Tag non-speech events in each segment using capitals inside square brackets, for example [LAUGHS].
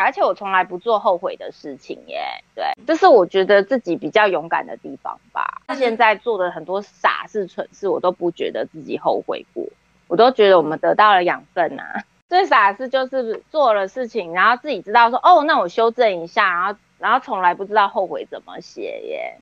而且我从来不做后悔的事情耶。对，这是我觉得自己比较勇敢的地方吧。现在做的很多傻事、蠢事，我都不觉得自己后悔过，我都觉得我们得到了养分啊。[LAUGHS] 最傻的事就是做了事情，然后自己知道说，哦，那我修正一下，然后然后从来不知道后悔怎么写耶。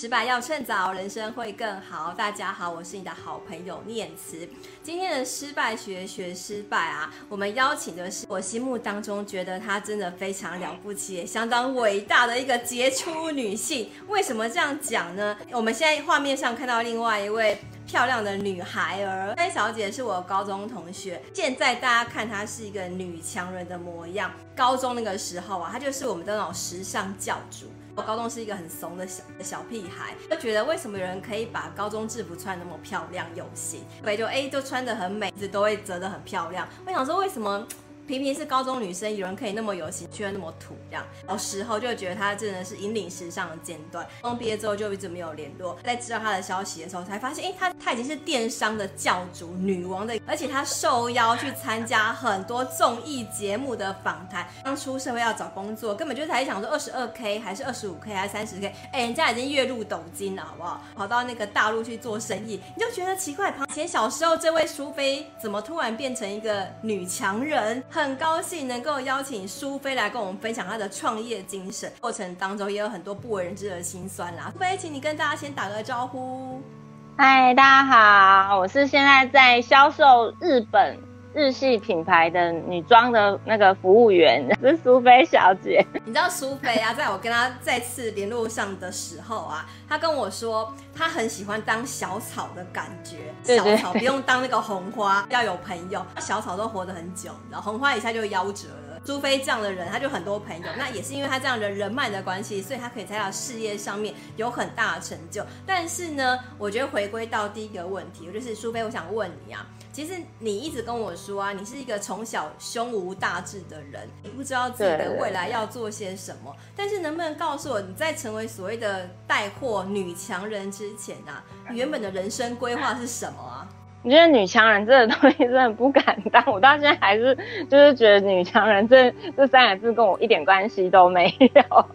失败要趁早，人生会更好。大家好，我是你的好朋友念慈。今天的失败学学失败啊，我们邀请的是我心目当中觉得她真的非常了不起，相当伟大的一个杰出女性。为什么这样讲呢？我们现在画面上看到另外一位漂亮的女孩儿，这位小姐是我高中同学。现在大家看她是一个女强人的模样，高中那个时候啊，她就是我们的那种时尚教主。我高中是一个很怂的小小屁孩，就觉得为什么有人可以把高中制服穿那么漂亮有型，所以就哎就穿得很美，一直都会折得很漂亮。我想说为什么？平平是高中女生，有人可以那么有型，却那么土，这样。小时候就觉得她真的是引领时尚的尖端。高中毕业之后就一直没有联络，在知道她的消息的时候，才发现，哎，她她已经是电商的教主女王的，而且她受邀去参加很多综艺节目的访谈。刚出社会要找工作，根本就才想说二十二 K 还是二十五 K 还是三十 K，哎，人家已经月入斗金了，好不好？跑到那个大陆去做生意，你就觉得奇怪，以前小时候这位淑妃怎么突然变成一个女强人？很高兴能够邀请苏菲来跟我们分享她的创业精神，过程当中也有很多不为人知的辛酸啦。苏菲，请你跟大家先打个招呼。嗨，大家好，我是现在在销售日本日系品牌的女装的那个服务员，[LAUGHS] 是苏菲小姐。你知道苏菲啊，在我跟她再次联络上的时候啊，她跟我说，她很喜欢当小草的感觉，小草不用当那个红花，要有朋友，小草都活得很久，然后红花一下就夭折了。苏菲这样的人，他就很多朋友，那也是因为他这样的人脉的关系，所以他可以在他事业上面有很大的成就。但是呢，我觉得回归到第一个问题，就是苏菲，我想问你啊，其实你一直跟我说啊，你是一个从小胸无大志的人，你不知道自己的未来要做些什么。但是能不能告诉我，你在成为所谓的带货女强人之前啊，你原本的人生规划是什么啊？我觉得女强人这个东西真的不敢当，我到现在还是就是觉得女强人这这三个字跟我一点关系都没有。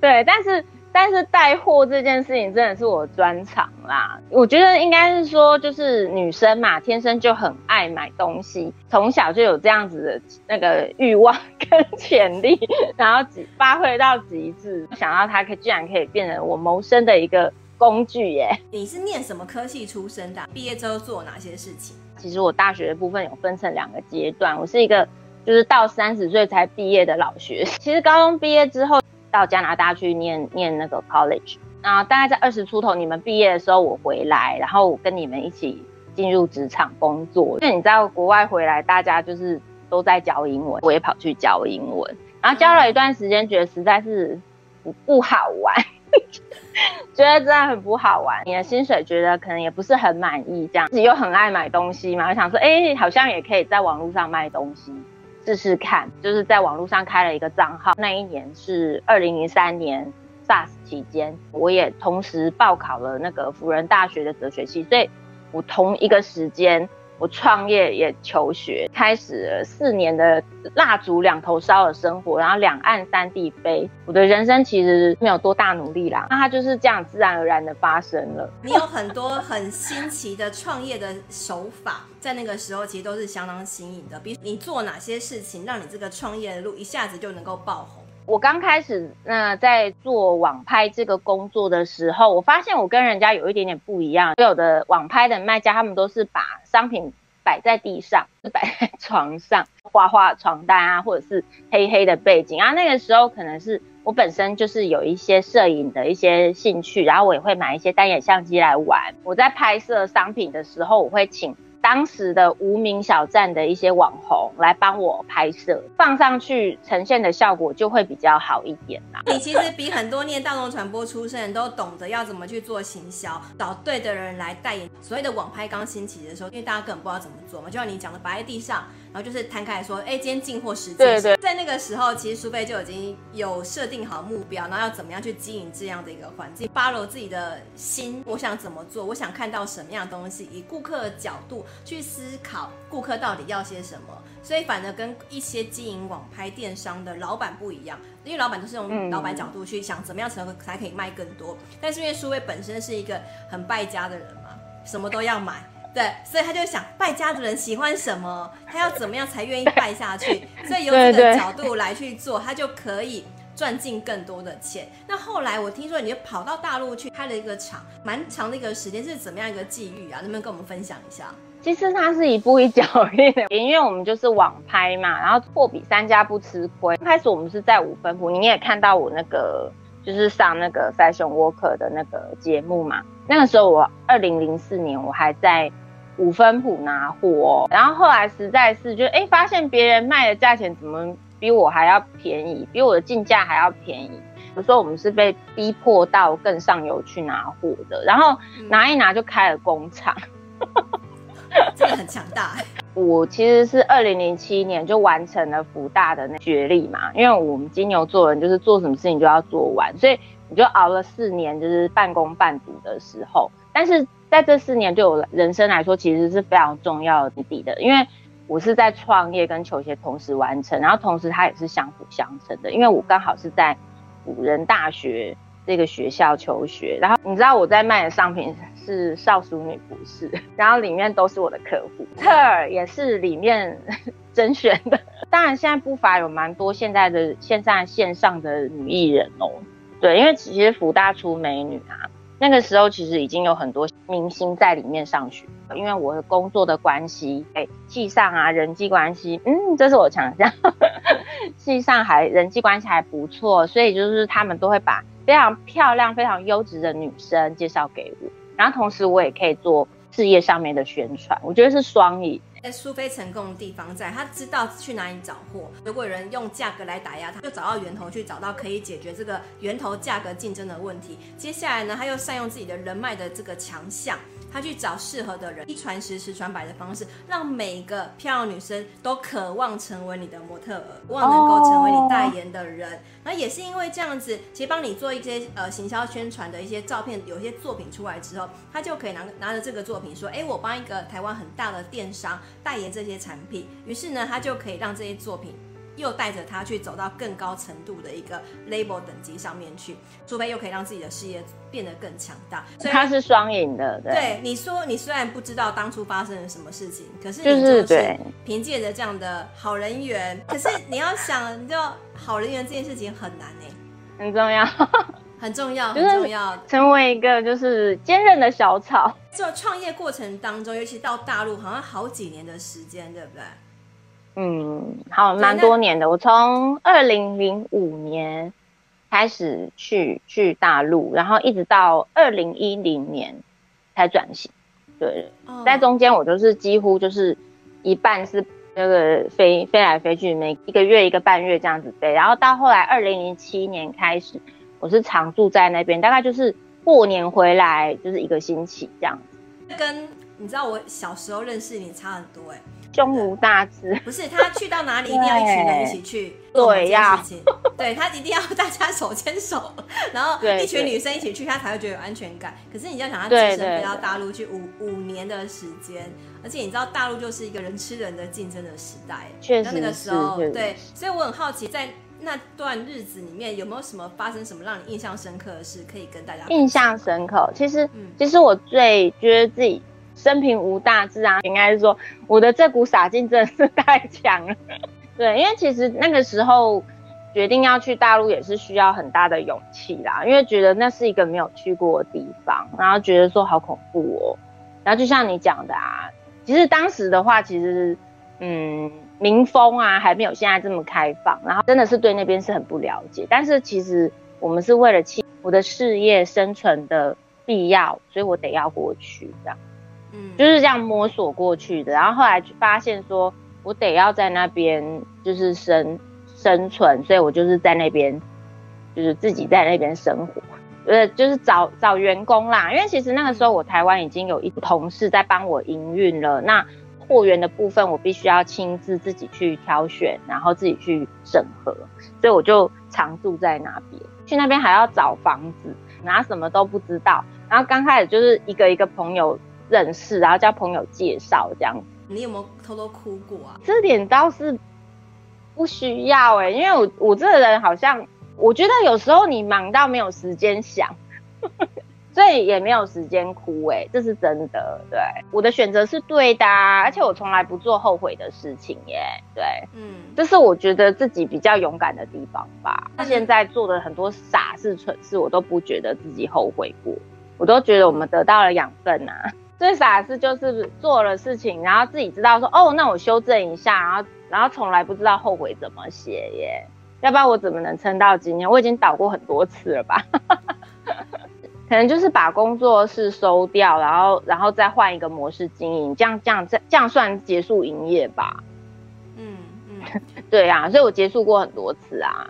对，但是但是带货这件事情真的是我专长啦。我觉得应该是说，就是女生嘛，天生就很爱买东西，从小就有这样子的那个欲望跟潜力，然后发挥到极致，想到它可居然可以变成我谋生的一个。工具耶，你是念什么科系出身的？毕业之后做哪些事情？其实我大学的部分有分成两个阶段，我是一个就是到三十岁才毕业的老学。[LAUGHS] 其实高中毕业之后到加拿大去念念那个 college，然后大概在二十出头，你们毕业的时候我回来，然后我跟你们一起进入职场工作。因为你知道国外回来，大家就是都在教英文，我也跑去教英文，然后教了一段时间，觉得实在是不不好玩。[LAUGHS] 觉得真的很不好玩，你的薪水觉得可能也不是很满意，这样自己又很爱买东西嘛，我想说，哎、好像也可以在网络上卖东西试试看，就是在网络上开了一个账号。那一年是二零零三年 SARS 期间，我也同时报考了那个辅仁大学的哲学系，所以我同一个时间。我创业也求学，开始了四年的蜡烛两头烧的生活，然后两岸三地飞。我的人生其实没有多大努力啦，那它就是这样自然而然的发生了。[LAUGHS] 你有很多很新奇的创业的手法，在那个时候其实都是相当新颖的。比如你做哪些事情，让你这个创业的路一下子就能够爆红？我刚开始那、在做网拍这个工作的时候，我发现我跟人家有一点点不一样。所有的网拍的卖家，他们都是把商品摆在地上，摆在床上，画画床单啊，或者是黑黑的背景啊。那个时候可能是我本身就是有一些摄影的一些兴趣，然后我也会买一些单眼相机来玩。我在拍摄商品的时候，我会请。当时的无名小站的一些网红来帮我拍摄，放上去呈现的效果就会比较好一点啦。你其实比很多念大众传播出身都懂得要怎么去做行销，找对的人来代言。所谓的网拍刚兴起的时候，因为大家根本不知道怎么做嘛，就像你讲的，摆在地上，然后就是摊开来说，哎，今天进货时间。对对。在那个时候，其实苏菲就已经有设定好目标，然后要怎么样去经营这样的一个环境，follow 自己的心，我想怎么做，我想看到什么样的东西，以顾客的角度去思考顾客到底要些什么。所以反而跟一些经营网拍电商的老板不一样，因为老板都是用老板角度去想怎么样才能才可以卖更多。但是因为苏菲本身是一个很败家的人嘛，什么都要买，对，所以他就想败家的人喜欢什么，[LAUGHS] 他要怎么样才愿意败下去。[LAUGHS] 所以由这个角度来去做，他就可以赚进更多的钱。那后来我听说你就跑到大陆去开了一个厂，蛮长的一个时间，是怎么样一个际遇啊？能不能跟我们分享一下？其实它是一步一脚印的，因为我们就是网拍嘛，然后货比三家不吃亏。开始我们是在五分埔，你也看到我那个就是上那个 Fashion Worker 的那个节目嘛。那个时候我二零零四年我还在五分埔拿货，然后后来实在是就哎发现别人卖的价钱怎么比我还要便宜，比我的进价还要便宜。有时候我们是被逼迫到更上游去拿货的，然后拿一拿就开了工厂。[LAUGHS] 真的很强大。[LAUGHS] 我其实是二零零七年就完成了福大的那学历嘛，因为我们金牛座人就是做什么事情就要做完，所以你就熬了四年，就是半工半读的时候。但是在这四年对我人生来说，其实是非常重要的的，因为我是在创业跟求学同时完成，然后同时它也是相辅相成的，因为我刚好是在辅仁大学这个学校求学，然后你知道我在卖的商品。是少淑女服饰，然后里面都是我的客户，特尔也是里面 [LAUGHS] 甄选的。当然，现在不乏有蛮多现在的现在线上的女艺人哦。对，因为其实福大出美女啊，那个时候其实已经有很多明星在里面上学。因为我的工作的关系，哎，系上啊人际关系，嗯，这是我强项，系上还人际关系还不错，所以就是他们都会把非常漂亮、非常优质的女生介绍给我。然后同时我也可以做事业上面的宣传，我觉得是双赢。在苏菲成功的地方在，他知道去哪里找货。如果有人用价格来打压他，就找到源头去找到可以解决这个源头价格竞争的问题。接下来呢，他又善用自己的人脉的这个强项。他去找适合的人，一传十，十传百的方式，让每个漂亮女生都渴望成为你的模特儿，渴望能够成为你代言的人。那、也是因为这样子，其实帮你做一些呃行销宣传的一些照片，有些作品出来之后，他就可以拿拿着这个作品说，哎，我帮一个台湾很大的电商代言这些产品。于是呢，他就可以让这些作品。又带着他去走到更高程度的一个 label 等级上面去，除非又可以让自己的事业变得更强大。所以他是双赢的，对。对，你说你虽然不知道当初发生了什么事情，可是你就是凭借着这样的好人缘。可是你要想，你知道好人缘这件事情很难呢，很重要，[LAUGHS] 很重要，很重要。成为一个就是坚韧的小草。做创业过程当中，尤其到大陆，好像好几年的时间，对不对？嗯，好，蛮多年的。我从二零零五年开始去去大陆，然后一直到二零一零年才转型。对，在中间我就是几乎就是一半是那个飞飞来飞去，每一个月一个半月这样子飞。然后到后来二零零七年开始，我是常住在那边，大概就是过年回来就是一个星期这样子。跟你知道我小时候认识你差很多哎、欸。胸无大志，不是他去到哪里一定要一群人一起去做这件事情，[LAUGHS] 对，他一定要大家手牵手，然后一群女生一起去，他才会觉得有安全感。可是你要想，他只身飞到大陆去五五年的时间，而且你知道大陆就是一个人吃人的竞争的时代，确实那个时候对，所以我很好奇，在那段日子里面有没有什么发生什么让你印象深刻的事可以跟大家印象深刻？其实，嗯、其实我最觉得自己。生平无大志啊，应该是说我的这股傻劲真的是太强了。对，因为其实那个时候决定要去大陆也是需要很大的勇气啦，因为觉得那是一个没有去过的地方，然后觉得说好恐怖哦。然后就像你讲的啊，其实当时的话，其实嗯，民风啊还没有现在这么开放，然后真的是对那边是很不了解。但是其实我们是为了我的事业生存的必要，所以我得要过去这样。嗯，就是这样摸索过去的，然后后来就发现说，我得要在那边就是生生存，所以我就是在那边，就是自己在那边生活，呃，就是找找员工啦。因为其实那个时候我台湾已经有一同事在帮我营运了，那货源的部分，我必须要亲自自己去挑选，然后自己去审核，所以我就常住在那边。去那边还要找房子，然后什么都不知道。然后刚开始就是一个一个朋友认识，然后叫朋友介绍这样。你有没有偷偷哭过啊？这点倒是不需要哎、欸，因为我我这个人好像，我觉得有时候你忙到没有时间想。[LAUGHS] 所以也没有时间哭哎、欸，这是真的。对，我的选择是对的、啊，而且我从来不做后悔的事情耶、欸。对，嗯，这是我觉得自己比较勇敢的地方吧。那、嗯、现在做的很多傻事、蠢事，我都不觉得自己后悔过，我都觉得我们得到了养分啊。最傻的事就是做了事情，然后自己知道说，哦，那我修正一下，然后然后从来不知道后悔怎么写耶。要不然我怎么能撑到今天？我已经倒过很多次了吧。[LAUGHS] 可能就是把工作室收掉，然后然后再换一个模式经营，这样这样这这样算结束营业吧？嗯嗯，[LAUGHS] 对啊，所以我结束过很多次啊。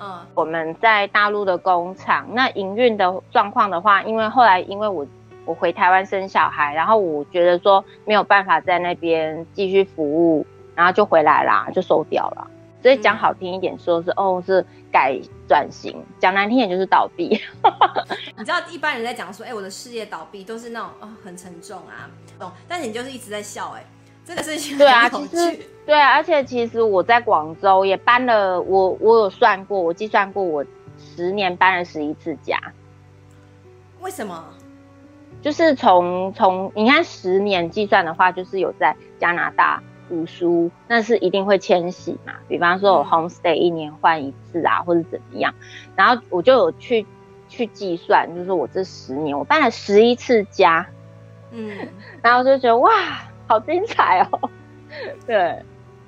嗯，我们在大陆的工厂，那营运的状况的话，因为后来因为我我回台湾生小孩，然后我觉得说没有办法在那边继续服务，然后就回来啦，就收掉了。所以讲好听一点，说是、嗯、哦是改转型；讲难听点就是倒闭。[LAUGHS] 你知道一般人在讲说，哎、欸，我的事业倒闭都是那种哦很沉重啊，懂？但是你就是一直在笑、欸，哎，这个事情对啊，其实对啊，而且其实我在广州也搬了，我我有算过，我计算过，我十年搬了十一次家。为什么？就是从从你看十年计算的话，就是有在加拿大。读书那是一定会迁徙嘛，比方说我 homestay 一年换一次啊，或者怎么样，然后我就有去去计算，就是我这十年我搬了十一次家，嗯，然后就觉得哇，好精彩哦，[LAUGHS] 对，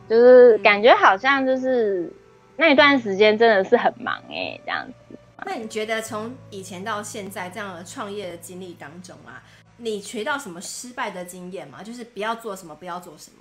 就是感觉好像就是那一段时间真的是很忙哎、欸，这样子。那你觉得从以前到现在这样的创业的经历当中啊，你学到什么失败的经验吗？就是不要做什么，不要做什么。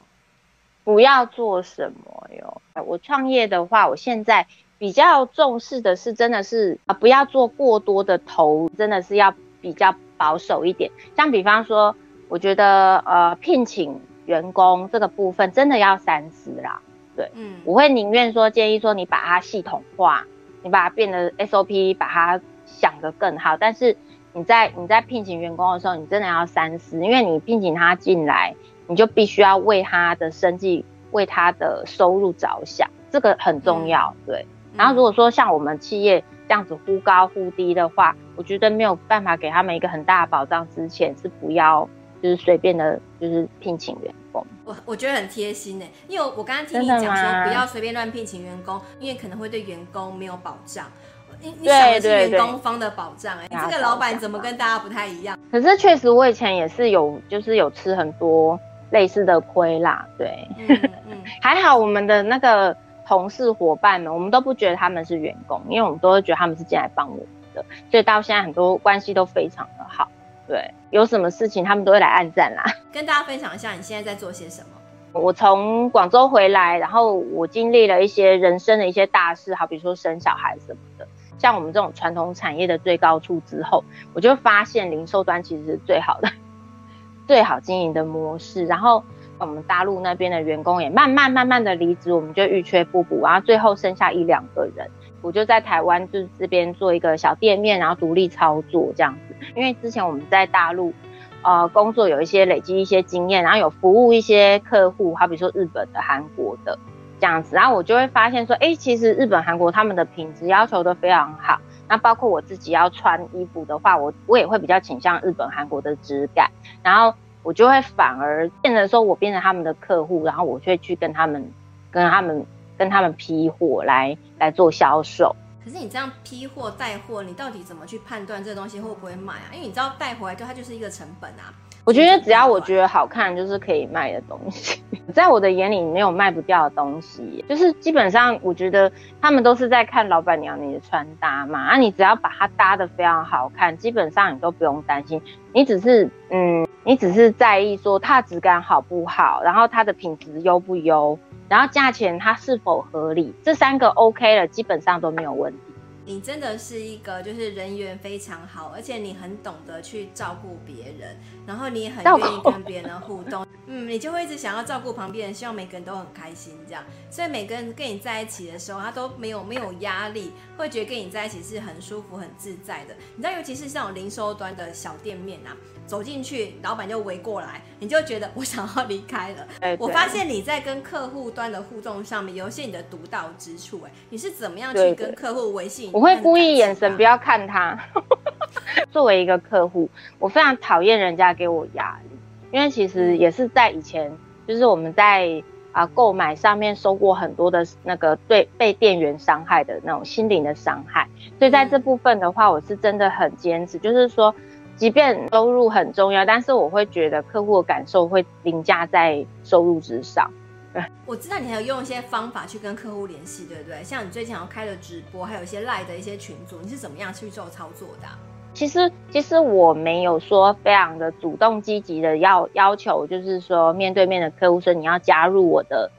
不要做什么哟！我创业的话，我现在比较重视的是，真的是啊，不要做过多的投，真的是要比较保守一点。像比方说，我觉得呃，聘请员工这个部分真的要三思啦。对，嗯，我会宁愿说建议说，你把它系统化，你把它变得 SOP，把它想得更好。但是你在你在聘请员工的时候，你真的要三思，因为你聘请他进来。你就必须要为他的生计、为他的收入着想，这个很重要，对。然后如果说像我们企业这样子忽高忽低的话，我觉得没有办法给他们一个很大的保障，之前是不要就是随便的，就是聘请员工。我我觉得很贴心呢，因为我刚刚听你讲说不要随便乱聘请员工，因为可能会对员工没有保障。你你想的是员工方的保障哎，这个老板怎么跟大家不太一样？可是确实我以前也是有，就是有吃很多。类似的亏啦，对，嗯 [LAUGHS] 嗯、还好我们的那个同事伙伴们，我们都不觉得他们是员工，因为我们都会觉得他们是进来帮我们的，所以到现在很多关系都非常的好。对，有什么事情他们都会来按赞啦。跟大家分享一下你现在在做些什么？我从广州回来，然后我经历了一些人生的一些大事，好比如说生小孩什么的。像我们这种传统产业的最高处之后，我就发现零售端其实是最好的。[LAUGHS] 最好经营的模式，然后我们大陆那边的员工也慢慢慢慢的离职，我们就欲缺不补，然后最后剩下一两个人，我就在台湾就是这边做一个小店面，然后独立操作这样子。因为之前我们在大陆，呃，工作有一些累积一些经验，然后有服务一些客户，好比说日本的、韩国的这样子，然后我就会发现说，哎，其实日本、韩国他们的品质要求都非常好。那包括我自己要穿衣服的话，我我也会比较倾向日本、韩国的质感，然后我就会反而变成说，我变成他们的客户，然后我就会去跟他们、跟他们、跟他们批货来来做销售。可是你这样批货带货，你到底怎么去判断这个东西会不会卖啊？因为你知道带回来就它就是一个成本啊。我觉得只要我觉得好看，就是可以卖的东西，[LAUGHS] 在我的眼里没有卖不掉的东西。就是基本上，我觉得他们都是在看老板娘你的穿搭嘛，啊，你只要把它搭的非常好看，基本上你都不用担心。你只是嗯，你只是在意说它质感好不好，然后它的品质优不优，然后价钱它是否合理，这三个 OK 了，基本上都没有问题。你真的是一个就是人缘非常好，而且你很懂得去照顾别人，然后你也很愿意跟别人互动，[LAUGHS] 嗯，你就会一直想要照顾旁边人，希望每个人都很开心这样。所以每个人跟你在一起的时候，他都没有没有压力，会觉得跟你在一起是很舒服、很自在的。你知道，尤其是像零售端的小店面啊。走进去，老板就围过来，你就觉得我想要离开了。[LAUGHS] 我发现你在跟客户端的互动上面有一些你的独到之处。哎，你是怎么样去跟客户维系？我会故意眼神不要看他。[LAUGHS] 作为一个客户，我非常讨厌人家给我压力，因为其实也是在以前，就是我们在啊购买上面收过很多的那个对被店员伤害的那种心灵的伤害，所以在这部分的话，我是真的很坚持，就是说。即便收入很重要，但是我会觉得客户的感受会凌驾在收入之上。对，[LAUGHS] 我知道你还有用一些方法去跟客户联系，对不对？像你最近要开的直播，还有一些赖的一些群组，你是怎么样去做操作的啊？其实，其实我没有说非常的主动积极的要要求，就是说面对面的客户说你要加入我的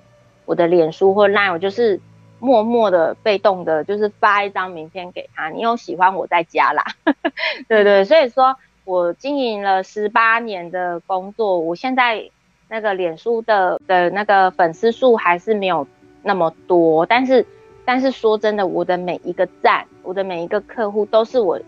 我的脸书或赖，我就是。默默的、被动的，就是发一张名片给他。你有喜欢我再加啦，[LAUGHS] 对对。所以说我经营了十八年的工作，我现在那个脸书的的那个粉丝数还是没有那么多，但是但是说真的，我的每一个赞，我的每一个客户都是我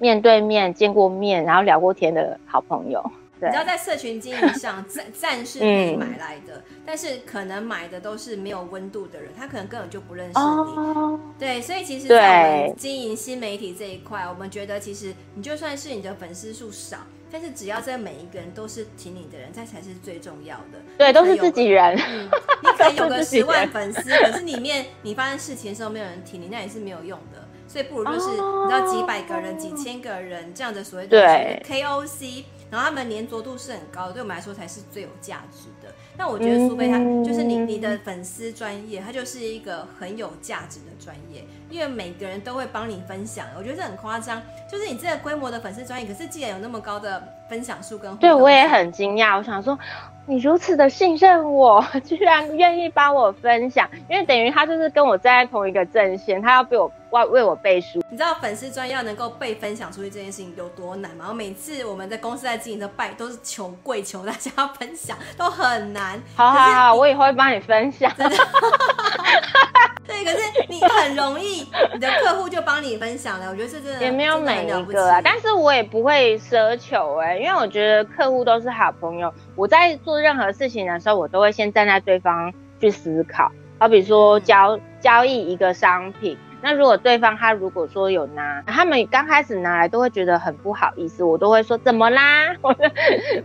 面对面见过面，然后聊过天的好朋友。你知道在社群经营上，赞赞是可以买来的，嗯，但是可能买的都是没有温度的人，他可能根本就不认识你。哦、对，所以其实，在我们经营新媒体这一块，我们觉得其实你就算是你的粉丝数少，但是只要在每一个人都是挺你的人，这才是最重要的。对，都是自己人。嗯，你可以有个 [LAUGHS] 十万粉丝，可是里面你发生事情的时候没有人挺你，那也是没有用的。所以不如就是你知道几百个人、几千个人这样的所谓的 KOC。然后他们粘着度是很高的，对我们来说才是最有价值的。那我觉得苏菲她就是你你的粉丝专业，它就是一个很有价值的专业，因为每个人都会帮你分享。我觉得这很夸张，就是你这个规模的粉丝专业，可是既然有那么高的分享数跟，对我也很惊讶。我想说，你如此的信任我，[LAUGHS] 居然愿意帮我分享，因为等于他就是跟我站在同一个阵线，他要被我。为为我背书，你知道粉丝专要能够被分享出去这件事情有多难吗？我每次我们在公司在经营的拜都是求跪求大家分享，都很难。好好好，我以后会帮你分享。对，可是你很容易，你的客户就帮你分享了。我觉得这真的也没有每一个啊，但是我也不会奢求哎、欸，因为我觉得客户都是好朋友。我在做任何事情的时候，我都会先站在对方去思考。好比说交交易一个商品。那如果对方他如果说有拿，他们刚开始拿来都会觉得很不好意思，我都会说怎么啦，我 [LAUGHS] 就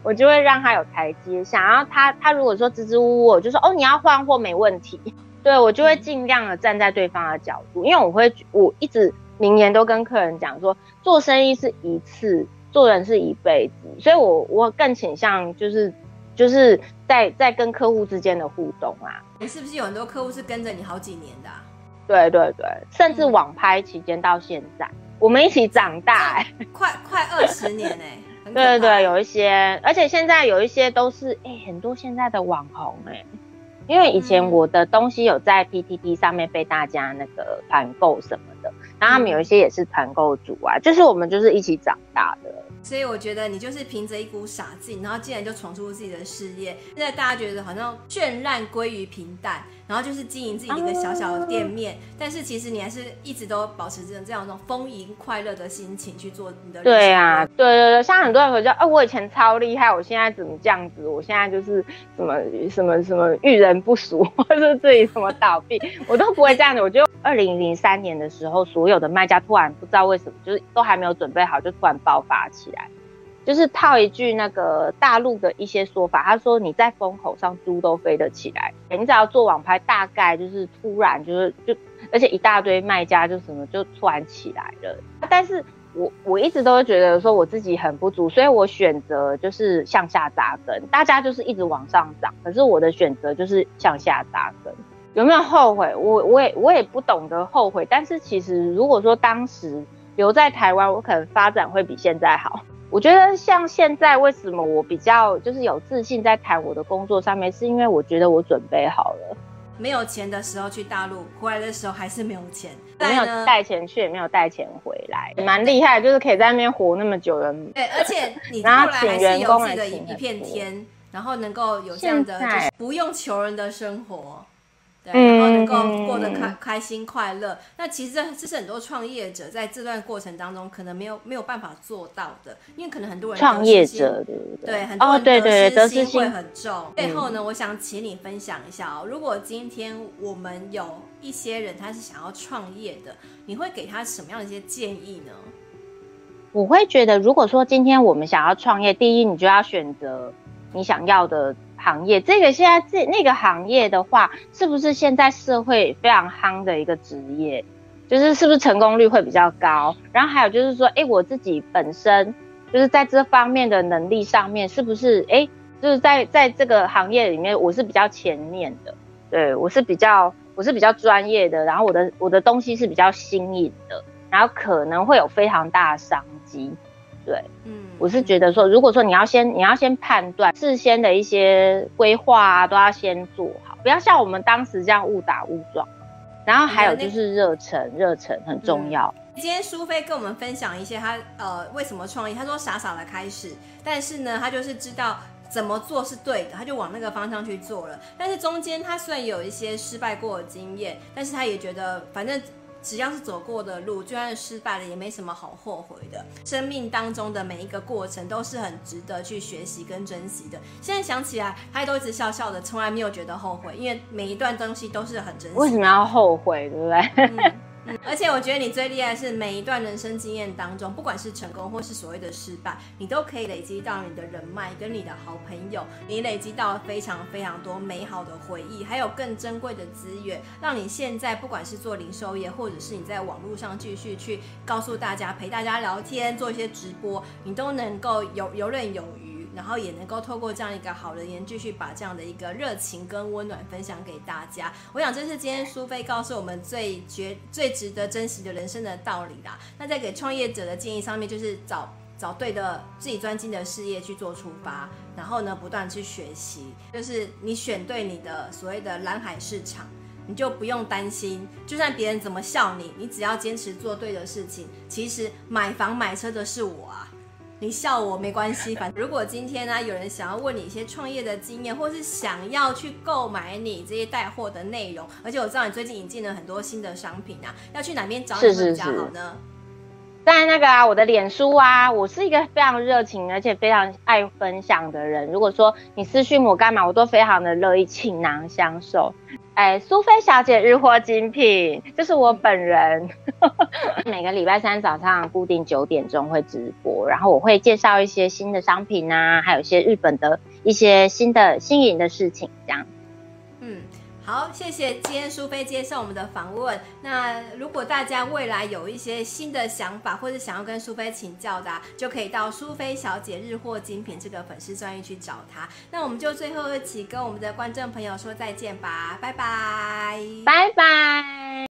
我就会让他有台阶下。然后他他如果说支支吾吾，我就说哦，你要换货没问题，对，我就会尽量的站在对方的角度，因为我会我一直明年都跟客人讲说，做生意是一次，做人是一辈子，所以我我更倾向就是就是在在跟客户之间的互动啊。你是不是有很多客户是跟着你好几年的啊？对对对，甚至网拍期间到现在，嗯、我们一起长大、欸，[LAUGHS] 快快二十年哎、欸。对对对，有一些，而且现在有一些都是哎、欸，很多现在的网红哎、欸，因为以前我的东西有在 PTT 上面被大家那个团购什么的，然后他们有一些也是团购主啊，就是我们就是一起长大的。所以我觉得你就是凭着一股傻劲，然后竟然就闯出自己的事业。现在大家觉得好像绚烂归于平淡，然后就是经营自己一个小小的店面，啊，但是其实你还是一直都保持着这样一种丰盈快乐的心情去做你的。对啊，对对对，像很多人会说，哦，我以前超厉害，我现在怎么这样子？我现在就是什么什么什么遇人不淑，或者自己什么倒闭，我都不会这样子。我觉得二零零三年的时候，所有的卖家突然不知道为什么，就是都还没有准备好，就突然爆发起。就是套一句那个大陆的一些说法，他说你在风口上猪都飞得起来。你只要做网拍，大概就是突然就是就，而且一大堆卖家就什么就突然起来了。但是我我一直都会觉得说我自己很不足，所以我选择就是向下扎根。大家就是一直往上涨，可是我的选择就是向下扎根。有没有后悔？我我也我也不懂得后悔。但是其实如果说当时。留在台湾，我可能发展会比现在好。我觉得像现在，为什么我比较就是有自信在谈我的工作上面，是因为我觉得我准备好了。没有钱的时候去大陆，回来的时候还是没有钱，没有带钱去，也没有带钱回来，蛮厉害，就是可以在那边活那么久的。对，而且你 [LAUGHS] 后来还是有自己的一一片天，然后能够有这样的就是不用求人的生活。对，然后能够过得开、嗯、开心快乐，那其实这这是很多创业者在这段过程当中可能没有没有办法做到的，因为可能很多人创业者对不对？对，很多人得失心会很重。最后呢，我想请你分享一下哦，如果今天我们有一些人他是想要创业的，你会给他什么样的一些建议呢？我会觉得，如果说今天我们想要创业，第一，你就要选择你想要的。行业这个现在这那个行业的话，是不是现在社会非常夯的一个职业？就是是不是成功率会比较高？然后还有就是说，哎，我自己本身就是在这方面的能力上面，是不是哎，就是在在这个行业里面，我是比较前面的，对，我是比较我是比较专业的，然后我的我的东西是比较新颖的，然后可能会有非常大的商机。对，嗯，我是觉得说，如果说你要先，你要先判断，事先的一些规划啊，都要先做好，不要像我们当时这样误打误撞。然后还有就是热忱，热忱很重要。今天苏菲跟我们分享一些她呃为什么创业，她说傻傻的开始，但是呢，她就是知道怎么做是对的，她就往那个方向去做了。但是中间她虽然有一些失败过的经验，但是她也觉得反正。只要是走过的路，就算是失败了，也没什么好后悔的。生命当中的每一个过程都是很值得去学习跟珍惜的。现在想起来，他都一直笑笑的，从来没有觉得后悔，因为每一段东西都是很珍惜。为什么要后悔，对不对？嗯而且我觉得你最厉害是每一段人生经验当中，不管是成功或是所谓的失败，你都可以累积到你的人脉跟你的好朋友，你累积到非常非常多美好的回忆，还有更珍贵的资源，让你现在不管是做零售业，或者是你在网络上继续去告诉大家、陪大家聊天、做一些直播，你都能够游游刃有余。然后也能够透过这样一个好人缘，继续把这样的一个热情跟温暖分享给大家。我想这是今天苏菲告诉我们最绝、最值得珍惜的人生的道理啦。那在给创业者的建议上面，就是找找对的自己专精的事业去做出发，然后呢，不断去学习。就是你选对你的所谓的蓝海市场，你就不用担心，就算别人怎么笑你，你只要坚持做对的事情。其实买房买车的是我啊。你笑我没关系，反正如果今天呢，有人想要问你一些创业的经验，或是想要去购买你这些带货的内容，而且我知道你最近引进了很多新的商品啊，要去哪边找你们比较好呢？在那个啊，我的脸书啊，我是一个非常热情而且非常爱分享的人。如果说你私讯我干嘛，我都非常的乐意倾囊相授。哎，苏菲小姐日货精品，就是我本人。[LAUGHS] 每个礼拜三早上固定九点钟会直播，然后我会介绍一些新的商品啊，还有一些日本的一些新的新颖的事情，这样。嗯。好，谢谢今天苏菲接受我们的访问。那如果大家未来有一些新的想法，或者想要跟苏菲请教的，就可以到苏菲小姐日货精品这个粉丝专页去找她。那我们就最后一起跟我们的观众朋友说再见吧，拜拜，拜拜。